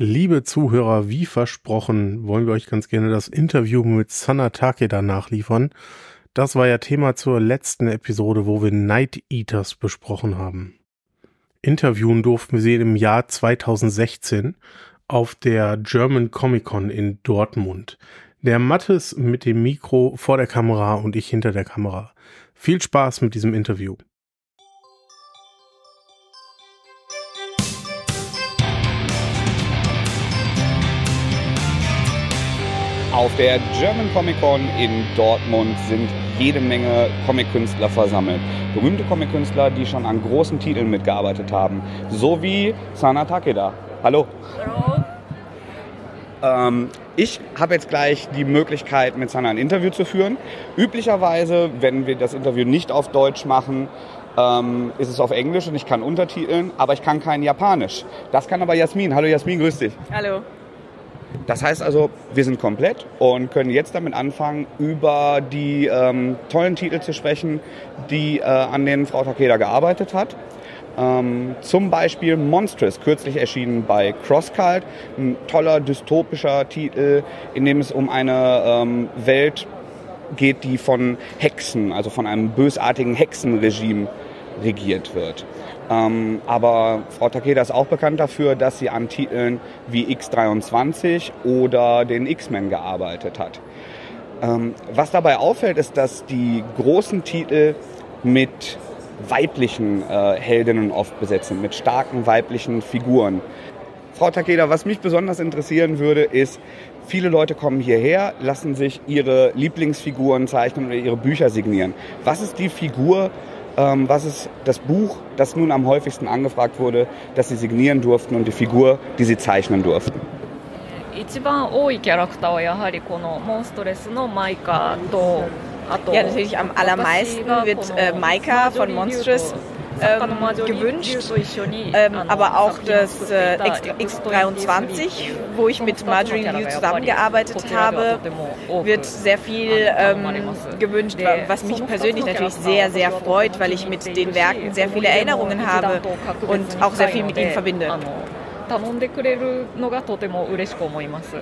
Liebe Zuhörer, wie versprochen, wollen wir euch ganz gerne das Interview mit Sana Takeda nachliefern. Das war ja Thema zur letzten Episode, wo wir Night Eaters besprochen haben. Interviewen durften wir sie im Jahr 2016 auf der German Comic Con in Dortmund. Der Mattes mit dem Mikro vor der Kamera und ich hinter der Kamera. Viel Spaß mit diesem Interview. Auf der German Comic Con in Dortmund sind jede Menge Comic-Künstler versammelt. Berühmte Comic-Künstler, die schon an großen Titeln mitgearbeitet haben. So wie Sana Takeda. Hallo. Hallo. Ähm, ich habe jetzt gleich die Möglichkeit, mit Sana ein Interview zu führen. Üblicherweise, wenn wir das Interview nicht auf Deutsch machen, ähm, ist es auf Englisch und ich kann untertiteln, aber ich kann kein Japanisch. Das kann aber Jasmin. Hallo Jasmin, grüß dich. Hallo. Das heißt also, wir sind komplett und können jetzt damit anfangen, über die ähm, tollen Titel zu sprechen, die äh, an denen Frau Takeda gearbeitet hat. Ähm, zum Beispiel Monstrous, kürzlich erschienen bei CrossCult, ein toller dystopischer Titel, in dem es um eine ähm, Welt geht, die von Hexen, also von einem bösartigen Hexenregime regiert wird. Ähm, aber Frau Takeda ist auch bekannt dafür, dass sie an Titeln wie X23 oder den X-Men gearbeitet hat. Ähm, was dabei auffällt, ist, dass die großen Titel mit weiblichen äh, Heldinnen oft besetzt sind, mit starken weiblichen Figuren. Frau Takeda, was mich besonders interessieren würde, ist, viele Leute kommen hierher, lassen sich ihre Lieblingsfiguren zeichnen oder ihre Bücher signieren. Was ist die Figur, ähm, was ist das Buch, das nun am häufigsten angefragt wurde, das Sie signieren durften und die Figur, die Sie zeichnen durften? 一番多いキャラクターはやはりこのモンストレスのマイカとあと Ja, natürlich am allermeisten wird äh, Maika von Monstrous ähm, gewünscht, ähm, aber auch das äh, X, 23 wo ich mit Marjorie Liu zusammengearbeitet habe, wird sehr viel ähm, gewünscht, was mich persönlich natürlich sehr, sehr freut, weil ich mit den Werken sehr viele Erinnerungen habe und auch sehr viel mit ihnen verbinde. 頼んでくれるのがとても嬉しく思います。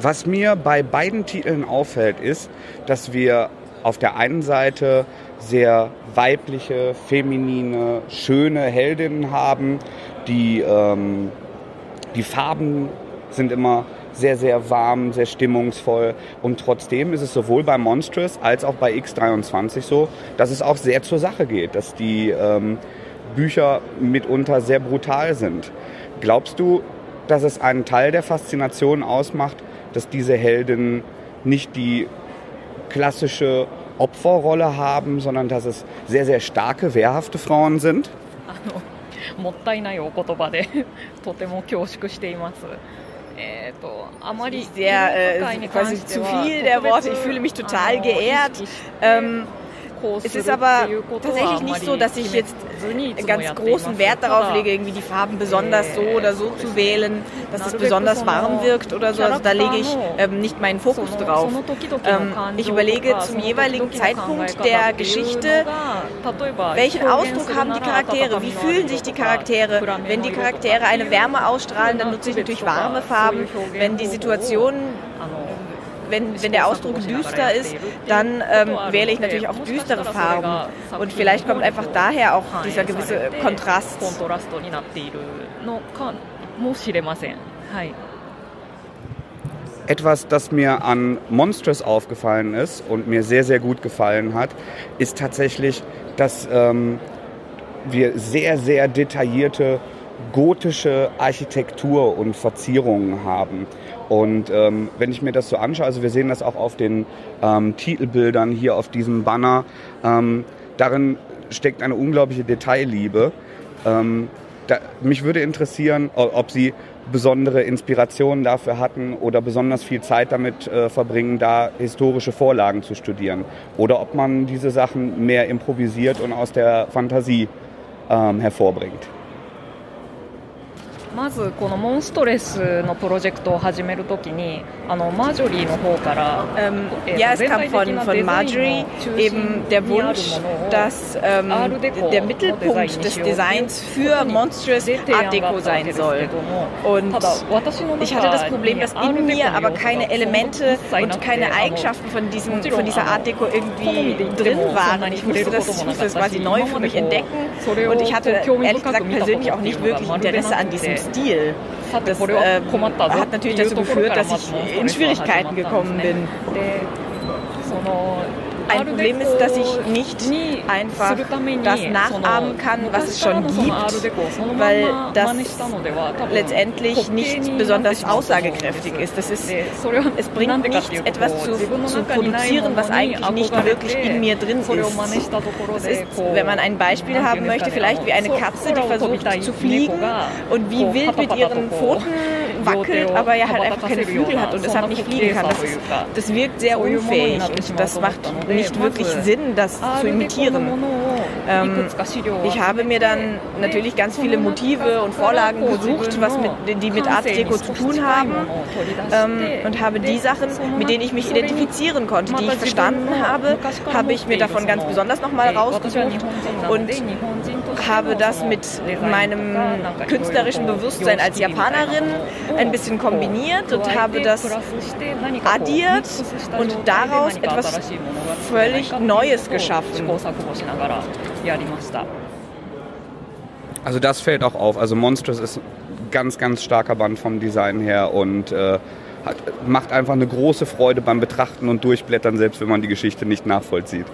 Was mir bei beiden Titeln auffällt, ist, dass wir auf der einen Seite sehr weibliche, feminine, schöne Heldinnen haben. Die, ähm, die Farben sind immer sehr, sehr warm, sehr stimmungsvoll. Und trotzdem ist es sowohl bei Monstrous als auch bei X23 so, dass es auch sehr zur Sache geht, dass die ähm, Bücher mitunter sehr brutal sind. Glaubst du, dass es einen Teil der Faszination ausmacht, dass diese Heldinnen nicht die klassische Opferrolle haben, sondern dass es sehr, sehr starke, wehrhafte Frauen sind. Sehr, äh, quasi zu viel der Worte. Ich fühle mich total geehrt. Ähm, es ist aber tatsächlich nicht so, dass ich jetzt ganz großen Wert darauf lege, irgendwie die Farben besonders so oder so zu wählen, dass es besonders warm wirkt oder so. Also da lege ich ähm, nicht meinen Fokus drauf. Ähm, ich überlege zum jeweiligen Zeitpunkt der Geschichte, welchen Ausdruck haben die Charaktere, wie fühlen sich die Charaktere. Wenn die Charaktere eine Wärme ausstrahlen, dann nutze ich natürlich warme Farben. Wenn die Situation wenn, wenn der Ausdruck düster ist, dann ähm, wähle ich natürlich auch düstere Farben. Und vielleicht kommt einfach daher auch dieser gewisse Kontrast. コントラストになっているのかもしれません。はい。 Etwas, das mir an Monstrous aufgefallen ist und mir sehr, sehr gut gefallen hat, ist tatsächlich, dass ähm, wir sehr, sehr detaillierte gotische Architektur und Verzierungen haben. Und ähm, wenn ich mir das so anschaue, also wir sehen das auch auf den ähm, Titelbildern hier auf diesem Banner, ähm, darin steckt eine unglaubliche Detailliebe. Ähm, da, mich würde interessieren, ob Sie besondere Inspirationen dafür hatten oder besonders viel Zeit damit äh, verbringen, da historische Vorlagen zu studieren. Oder ob man diese Sachen mehr improvisiert und aus der Fantasie ähm, hervorbringt. まずこのモンストレスのプロジェクトを始めるときにあのマージョリーの方から、ähm, ja, es kam von, von Marjorie eben der Wunsch, dass ähm, der Mittelpunkt des Designs für Monstrous Art Deco sein soll. Und ich hatte das Problem, dass in mir aber keine Elemente und keine Eigenschaften von, diesem, von dieser Art Deco irgendwie drin waren. Ich musste das, ich musste das quasi neu für mich entdecken und ich hatte ehrlich gesagt persönlich auch nicht wirklich Interesse an diesem Stil. Das äh, hat natürlich dazu geführt, dass ich in Schwierigkeiten gekommen bin. Ein Problem ist, dass ich nicht einfach das nachahmen kann, was es schon gibt, weil das letztendlich nicht besonders aussagekräftig ist. Das ist es bringt nichts, etwas zu, zu produzieren, was eigentlich nicht wirklich in mir drin ist. Es ist, wenn man ein Beispiel haben möchte, vielleicht wie eine Katze, die versucht zu fliegen und wie wild mit ihren Pfoten wackelt, aber ja halt einfach keine Flügel hat und deshalb nicht fliegen kann. Das, ist, das wirkt sehr unfähig und das macht nicht wirklich Sinn, das zu imitieren. Ähm, ich habe mir dann natürlich ganz viele Motive und Vorlagen gesucht, was mit, die mit Art Deco zu tun haben ähm, und habe die Sachen, mit denen ich mich identifizieren konnte, die ich verstanden habe, habe ich mir davon ganz besonders nochmal rausgesucht und habe das mit meinem künstlerischen Bewusstsein als Japanerin ein bisschen kombiniert und habe das addiert und daraus etwas völlig Neues geschaffen. Also das fällt auch auf. Also Monstrous ist ein ganz, ganz starker Band vom Design her und äh, hat, macht einfach eine große Freude beim Betrachten und Durchblättern, selbst wenn man die Geschichte nicht nachvollzieht.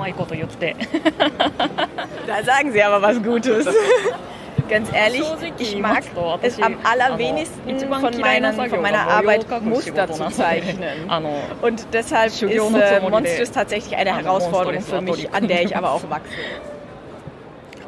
da sagen Sie aber was Gutes. Ganz ehrlich, ich mag es am allerwenigsten von, meinen, von meiner Arbeit Muster zu zeichnen. Und deshalb ist äh, Monstrous tatsächlich eine Herausforderung für mich, an der ich aber auch wachse.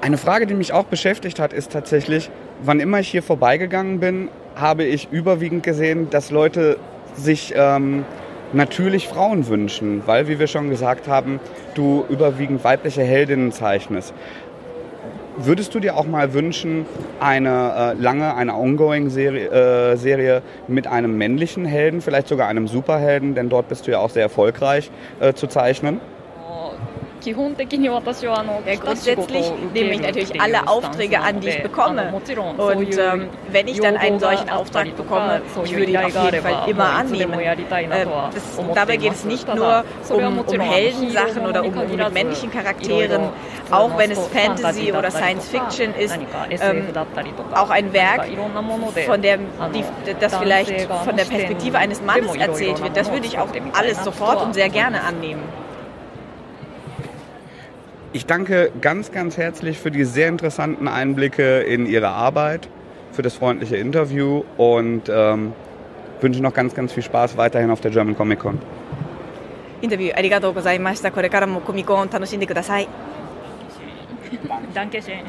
Eine Frage, die mich auch beschäftigt hat, ist tatsächlich, wann immer ich hier vorbeigegangen bin, habe ich überwiegend gesehen, dass Leute sich ähm, natürlich Frauen wünschen, weil, wie wir schon gesagt haben, du überwiegend weibliche Heldinnen zeichnest. Würdest du dir auch mal wünschen, eine äh, lange, eine Ongoing-Serie äh, Serie mit einem männlichen Helden, vielleicht sogar einem Superhelden, denn dort bist du ja auch sehr erfolgreich, äh, zu zeichnen? Ja, grundsätzlich nehme ich natürlich alle Aufträge an, die ich bekomme. Und ähm, wenn ich dann einen solchen Auftrag bekomme, ich würde ihn auf jeden Fall immer annehmen. Äh, das, dabei geht es nicht nur um, um Heldensachen oder um, um mit männlichen Charakteren, auch wenn es Fantasy oder Science Fiction ist, ähm, auch ein Werk, von der, die, das vielleicht von der Perspektive eines Mannes erzählt wird, das würde ich auch alles sofort und sehr gerne annehmen. Ich danke ganz, ganz herzlich für die sehr interessanten Einblicke in Ihre Arbeit, für das freundliche Interview und ähm, wünsche noch ganz, ganz viel Spaß weiterhin auf der German Comic Con. インタビューありがとうございました。これからもコミコン楽しんでください。Dankeschön.